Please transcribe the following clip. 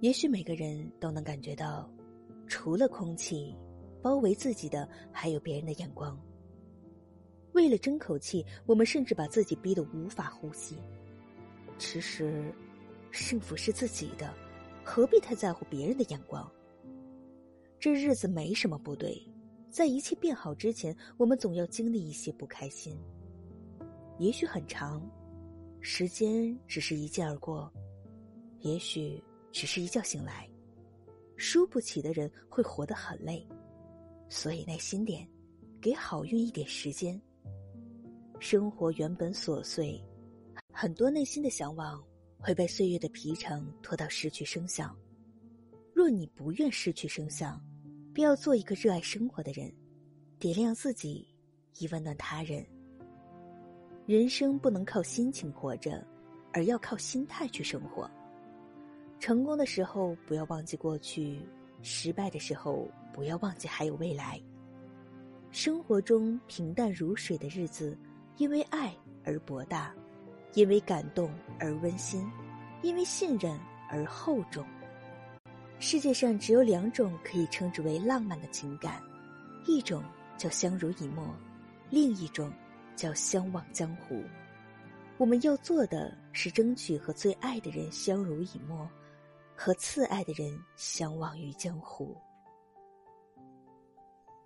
也许每个人都能感觉到，除了空气，包围自己的还有别人的眼光。为了争口气，我们甚至把自己逼得无法呼吸。其实，幸福是自己的，何必太在乎别人的眼光？这日子没什么不对，在一切变好之前，我们总要经历一些不开心。也许很长，时间只是一见而过；也许只是一觉醒来。输不起的人会活得很累，所以耐心点，给好运一点时间。生活原本琐碎，很多内心的向往会被岁月的皮城拖到失去声响。若你不愿失去声响，便要做一个热爱生活的人，点亮自己，以温暖他人。人生不能靠心情活着，而要靠心态去生活。成功的时候不要忘记过去，失败的时候不要忘记还有未来。生活中平淡如水的日子。因为爱而博大，因为感动而温馨，因为信任而厚重。世界上只有两种可以称之为浪漫的情感，一种叫相濡以沫，另一种叫相忘江湖。我们要做的是争取和最爱的人相濡以沫，和次爱的人相忘于江湖。